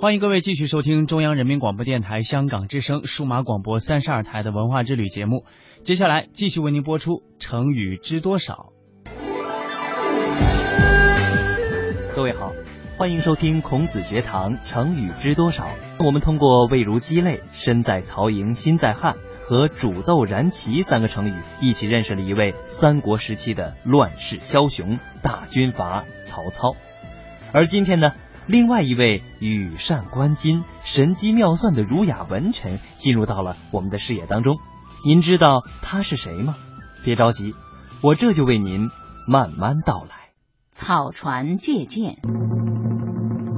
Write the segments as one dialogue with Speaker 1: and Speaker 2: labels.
Speaker 1: 欢迎各位继续收听中央人民广播电台香港之声数码广播三十二台的文化之旅节目。接下来继续为您播出成语知多少。
Speaker 2: 各位好，欢迎收听孔子学堂成语知多少。我们通过“味如鸡肋”“身在曹营心在汉”和“煮豆燃萁”三个成语，一起认识了一位三国时期的乱世枭雄大军阀曹操。而今天呢？另外一位羽扇纶巾、神机妙算的儒雅文臣进入到了我们的视野当中，您知道他是谁吗？别着急，我这就为您慢慢道来。
Speaker 3: 草船借箭。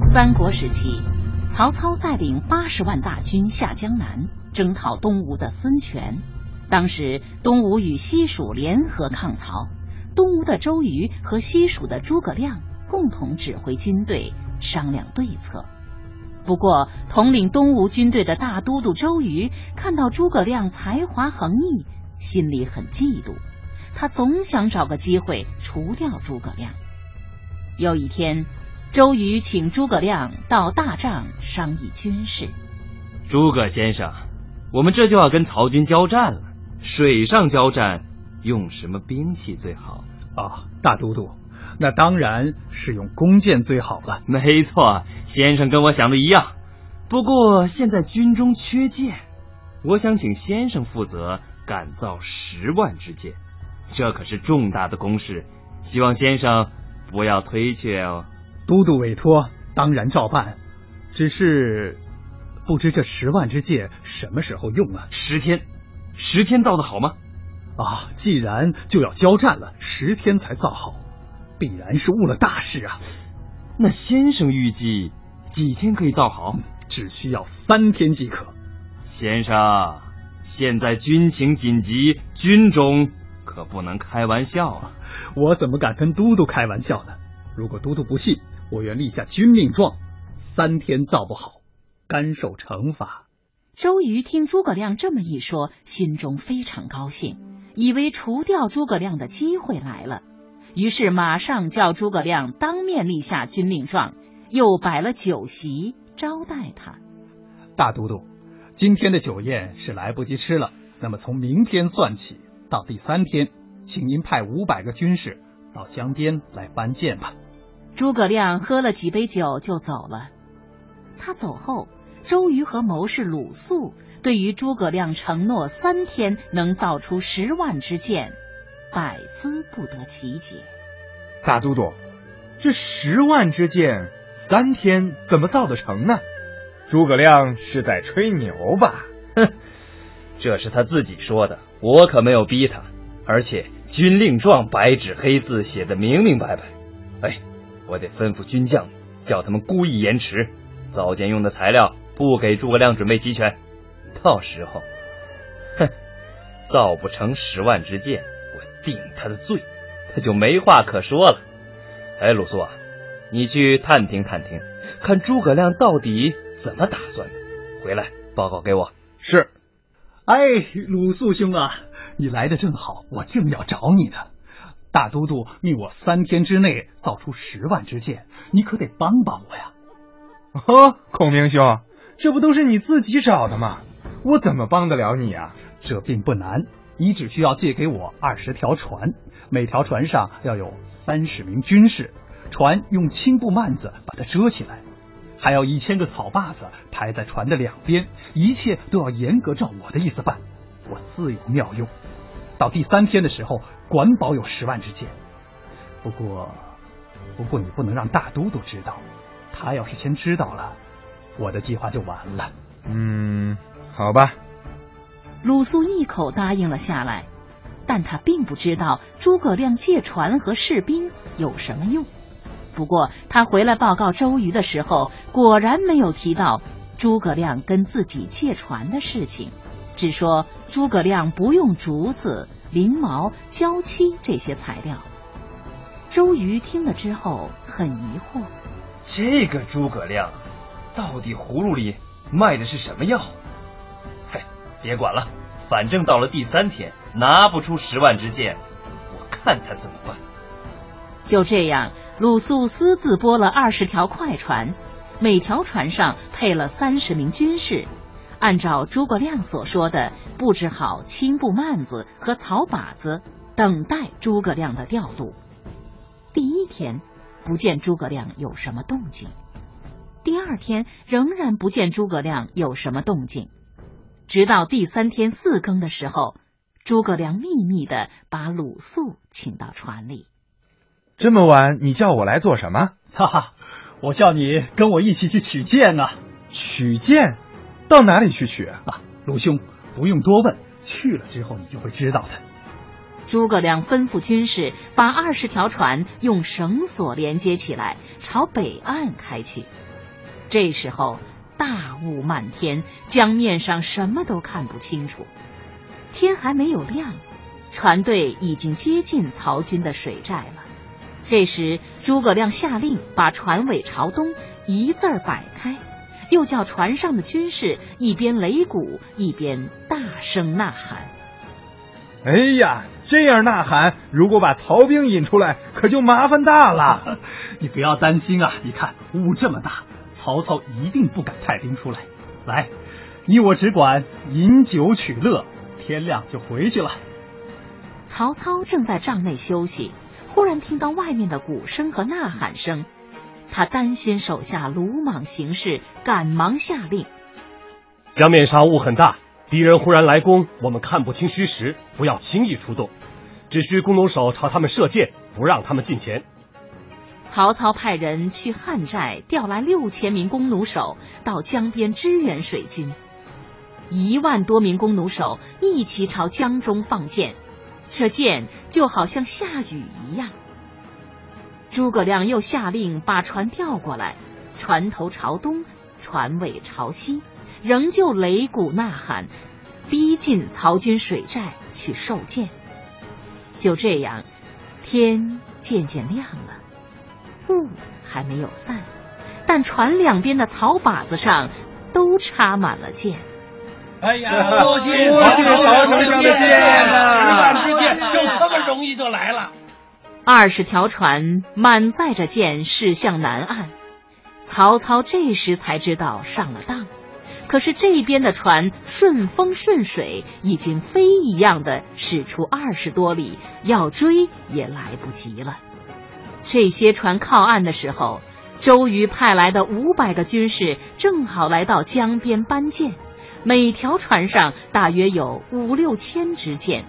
Speaker 3: 三国时期，曹操带领八十万大军下江南，征讨东吴的孙权。当时东吴与西蜀联合抗曹，东吴的周瑜和西蜀的诸葛亮共同指挥军队。商量对策。不过，统领东吴军队的大都督周瑜看到诸葛亮才华横溢，心里很嫉妒。他总想找个机会除掉诸葛亮。有一天，周瑜请诸葛亮到大帐商议军事。
Speaker 2: 诸葛先生，我们这就要跟曹军交战了，水上交战用什么兵器最好？
Speaker 4: 啊，大都督。那当然是用弓箭最好了。
Speaker 2: 没错，先生跟我想的一样。不过现在军中缺箭，我想请先生负责赶造十万支箭，这可是重大的公事，希望先生不要推却哦。
Speaker 4: 都督委托，当然照办。只是不知这十万支箭什么时候用啊？
Speaker 2: 十天，十天造的好吗？
Speaker 4: 啊，既然就要交战了，十天才造好。必然是误了大事啊！
Speaker 2: 那先生预计几天可以造好？
Speaker 4: 只需要三天即可。
Speaker 2: 先生，现在军情紧急，军中可不能开玩笑啊！
Speaker 4: 我怎么敢跟都督开玩笑呢？如果都督不信，我愿立下军令状：三天造不好，甘受惩罚。
Speaker 3: 周瑜听诸葛亮这么一说，心中非常高兴，以为除掉诸葛亮的机会来了。于是马上叫诸葛亮当面立下军令状，又摆了酒席招待他。
Speaker 4: 大都督，今天的酒宴是来不及吃了，那么从明天算起到第三天，请您派五百个军士到江边来搬箭吧。
Speaker 3: 诸葛亮喝了几杯酒就走了。他走后，周瑜和谋士鲁肃对于诸葛亮承诺三天能造出十万支箭。百思不得其解。
Speaker 5: 大都督，这十万支箭三天怎么造得成呢？诸葛亮是在吹牛吧？
Speaker 2: 哼，这是他自己说的，我可没有逼他。而且军令状白纸黑字写的明明白白。哎，我得吩咐军将，叫他们故意延迟，造箭用的材料不给诸葛亮准备齐全。到时候，哼，造不成十万支箭。定他的罪，他就没话可说了。哎，鲁肃啊，你去探听探听，看诸葛亮到底怎么打算的，回来报告给我。
Speaker 5: 是。
Speaker 4: 哎，鲁肃兄啊，你来的正好，我正要找你呢。大都督命我三天之内造出十万支箭，你可得帮帮我呀。
Speaker 5: 呵，孔明兄，这不都是你自己找的吗？我怎么帮得了你啊？
Speaker 4: 这并不难。你只需要借给我二十条船，每条船上要有三十名军士，船用青布幔子把它遮起来，还要一千个草把子排在船的两边，一切都要严格照我的意思办，我自有妙用。到第三天的时候，管保有十万支箭。不过，不过你不能让大都督知道，他要是先知道了，我的计划就完了。
Speaker 5: 嗯，好吧。
Speaker 3: 鲁肃一口答应了下来，但他并不知道诸葛亮借船和士兵有什么用。不过他回来报告周瑜的时候，果然没有提到诸葛亮跟自己借船的事情，只说诸葛亮不用竹子、翎毛、胶漆这些材料。周瑜听了之后很疑惑：
Speaker 2: 这个诸葛亮到底葫芦里卖的是什么药？别管了，反正到了第三天拿不出十万支箭，我看他怎么办。
Speaker 3: 就这样，鲁肃私自拨了二十条快船，每条船上配了三十名军士，按照诸葛亮所说的布置好青布幔子和草靶子，等待诸葛亮的调度。第一天，不见诸葛亮有什么动静；第二天，仍然不见诸葛亮有什么动静。直到第三天四更的时候，诸葛亮秘密的把鲁肃请到船里。
Speaker 5: 这么晚，你叫我来做什么？
Speaker 4: 哈哈，我叫你跟我一起去取剑啊！
Speaker 5: 取剑？到哪里去取
Speaker 4: 啊？鲁兄，不用多问，去了之后你就会知道的。
Speaker 3: 诸葛亮吩咐军士把二十条船用绳索连接起来，朝北岸开去。这时候大雾漫天，江面上什么都看不清楚。天还没有亮，船队已经接近曹军的水寨了。这时，诸葛亮下令把船尾朝东一字儿摆开，又叫船上的军士一边擂鼓一边大声呐喊。
Speaker 5: 哎呀，这样呐喊，如果把曹兵引出来，可就麻烦大了。
Speaker 4: 你不要担心啊，你看雾这么大，曹操一定不敢派兵出来。来，你我只管饮酒取乐，天亮就回去了。
Speaker 3: 曹操正在帐内休息，忽然听到外面的鼓声和呐喊声，他担心手下鲁莽行事，赶忙下令：
Speaker 6: 江面上雾很大。敌人忽然来攻，我们看不清虚实，不要轻易出动，只需弓弩手朝他们射箭，不让他们近前。
Speaker 3: 曹操派人去汉寨调来六千名弓弩手到江边支援水军，一万多名弓弩手一起朝江中放箭，这箭就好像下雨一样。诸葛亮又下令把船调过来，船头朝东，船尾朝西。仍旧擂鼓呐喊，逼近曹军水寨去受箭。就这样，天渐渐亮了，雾还没有散，但船两边的草靶子上都插满了箭。
Speaker 7: 哎呀，多谢
Speaker 5: 多谢曹丞相的箭啊！
Speaker 7: 十万支箭就这么容易就来了。
Speaker 3: 二十条船满载着箭驶向南岸，曹操这时才知道上了当。可是这边的船顺风顺水，已经飞一样的驶出二十多里，要追也来不及了。这些船靠岸的时候，周瑜派来的五百个军士正好来到江边搬箭，每条船上大约有五六千支箭，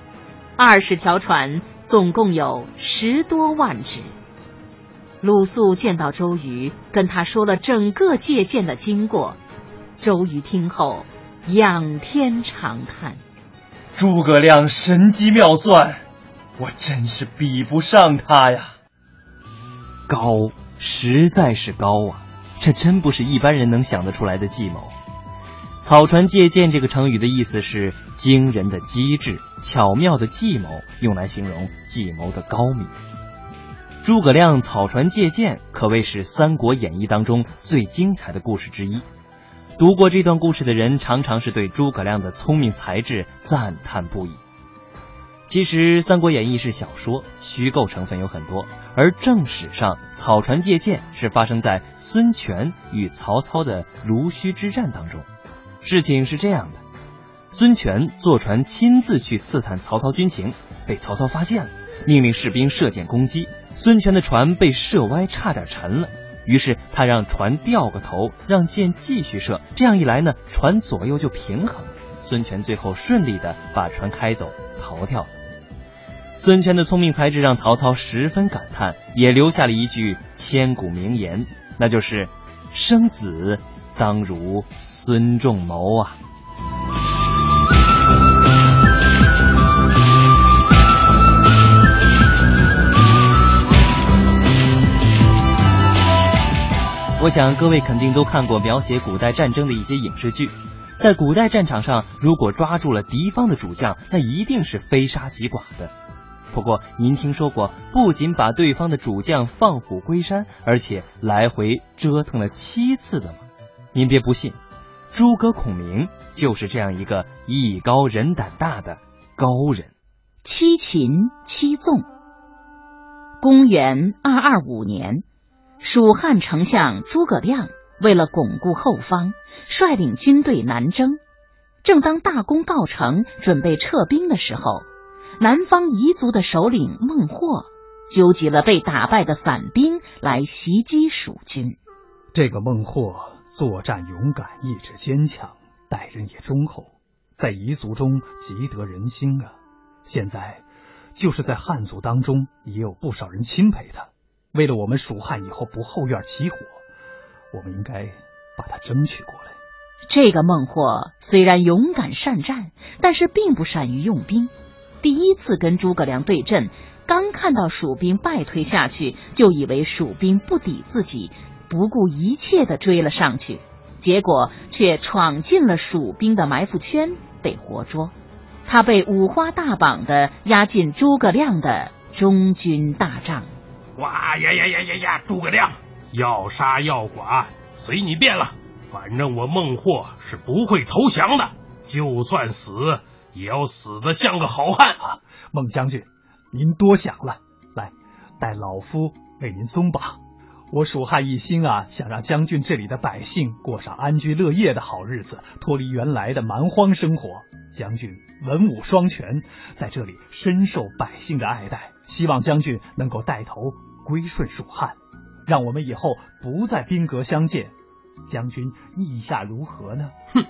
Speaker 3: 二十条船总共有十多万支。鲁肃见到周瑜，跟他说了整个借箭的经过。周瑜听后，仰天长叹：“
Speaker 8: 诸葛亮神机妙算，我真是比不上他呀！
Speaker 2: 高，实在是高啊！这真不是一般人能想得出来的计谋。草船借箭这个成语的意思是惊人的机智、巧妙的计谋，用来形容计谋的高明。诸葛亮草船借箭，可谓是《三国演义》当中最精彩的故事之一。”读过这段故事的人，常常是对诸葛亮的聪明才智赞叹不已。其实，《三国演义》是小说，虚构成分有很多，而正史上草船借箭是发生在孙权与曹操的濡须之战当中。事情是这样的：孙权坐船亲自去刺探曹操军情，被曹操发现了，命令士兵射箭攻击。孙权的船被射歪，差点沉了。于是他让船掉个头，让箭继续射。这样一来呢，船左右就平衡。孙权最后顺利的把船开走，逃掉了。孙权的聪明才智让曹操十分感叹，也留下了一句千古名言，那就是“生子当如孙仲谋啊”。我想各位肯定都看过描写古代战争的一些影视剧，在古代战场上，如果抓住了敌方的主将，那一定是非杀即剐的。不过，您听说过不仅把对方的主将放虎归山，而且来回折腾了七次的吗？您别不信，诸葛孔明就是这样一个艺高人胆大的高人。
Speaker 3: 七擒七纵。公元二二五年。蜀汉丞相诸葛亮为了巩固后方，率领军队南征。正当大功告成，准备撤兵的时候，南方彝族的首领孟获纠集了被打败的散兵来袭击蜀军。
Speaker 4: 这个孟获作战勇敢，意志坚强，待人也忠厚，在彝族中极得人心啊。现在，就是在汉族当中也有不少人钦佩他。为了我们蜀汉以后不后院起火，我们应该把他争取过来。
Speaker 3: 这个孟获虽然勇敢善战，但是并不善于用兵。第一次跟诸葛亮对阵，刚看到蜀兵败退下去，就以为蜀兵不敌自己，不顾一切的追了上去，结果却闯进了蜀兵的埋伏圈，被活捉。他被五花大绑的押进诸葛亮的中军大帐。
Speaker 7: 哇呀呀呀呀呀！诸葛亮，要杀要剐随你便了，反正我孟获是不会投降的，就算死也要死的像个好汉
Speaker 4: 啊！孟将军，您多想了，来，待老夫为您松绑。我蜀汉一心啊，想让将军这里的百姓过上安居乐业的好日子，脱离原来的蛮荒生活。将军文武双全，在这里深受百姓的爱戴。希望将军能够带头归顺蜀汉，让我们以后不再兵戈相见。将军意下如何呢？
Speaker 7: 哼，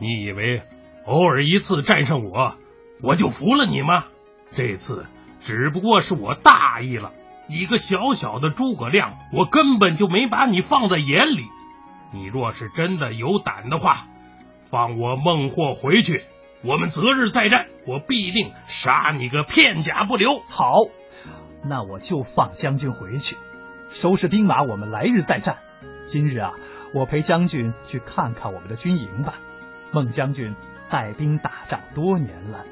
Speaker 7: 你以为偶尔一次战胜我，我就服了你吗？这次只不过是我大意了。一个小小的诸葛亮，我根本就没把你放在眼里。你若是真的有胆的话，放我孟获回去。我们择日再战，我必定杀你个片甲不留。
Speaker 4: 好，那我就放将军回去，收拾兵马，我们来日再战。今日啊，我陪将军去看看我们的军营吧。孟将军带兵打仗多年了，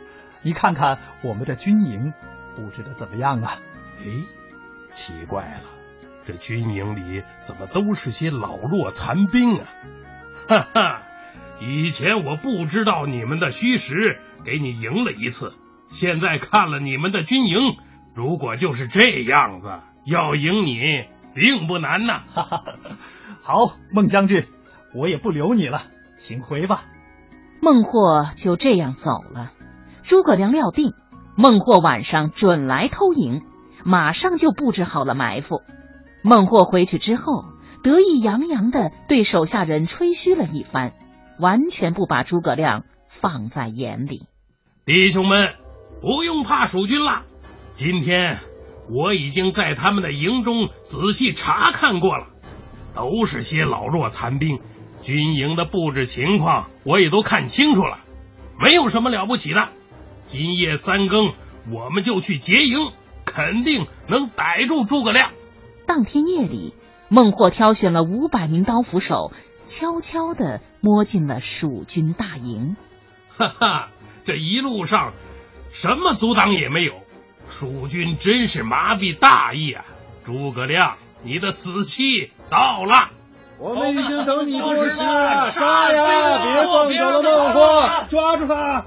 Speaker 4: 你看看我们的军营布置的怎么样啊？
Speaker 7: 哎，奇怪了，这军营里怎么都是些老弱残兵啊？哈哈。以前我不知道你们的虚实，给你赢了一次。现在看了你们的军营，如果就是这样子，要赢你并不难呐。
Speaker 4: 哈哈，好，孟将军，我也不留你了，请回吧。
Speaker 3: 孟获就这样走了。诸葛亮料定孟获晚上准来偷营，马上就布置好了埋伏。孟获回去之后，得意洋洋的对手下人吹嘘了一番。完全不把诸葛亮放在眼里，
Speaker 7: 弟兄们不用怕蜀军了。今天我已经在他们的营中仔细查看过了，都是些老弱残兵，军营的布置情况我也都看清楚了，没有什么了不起的。今夜三更我们就去劫营，肯定能逮住诸葛亮。
Speaker 3: 当天夜里，孟获挑选了五百名刀斧手。悄悄的摸进了蜀军大营，
Speaker 7: 哈哈，这一路上什么阻挡也没有，蜀军真是麻痹大意啊！诸葛亮，你的死期到了，
Speaker 5: 我们已经等你多时了，杀呀！别放走了孟获，抓住他！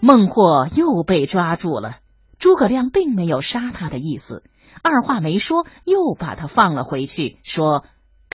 Speaker 3: 孟获又被抓住了，诸葛亮并没有杀他的意思，二话没说，又把他放了回去，说。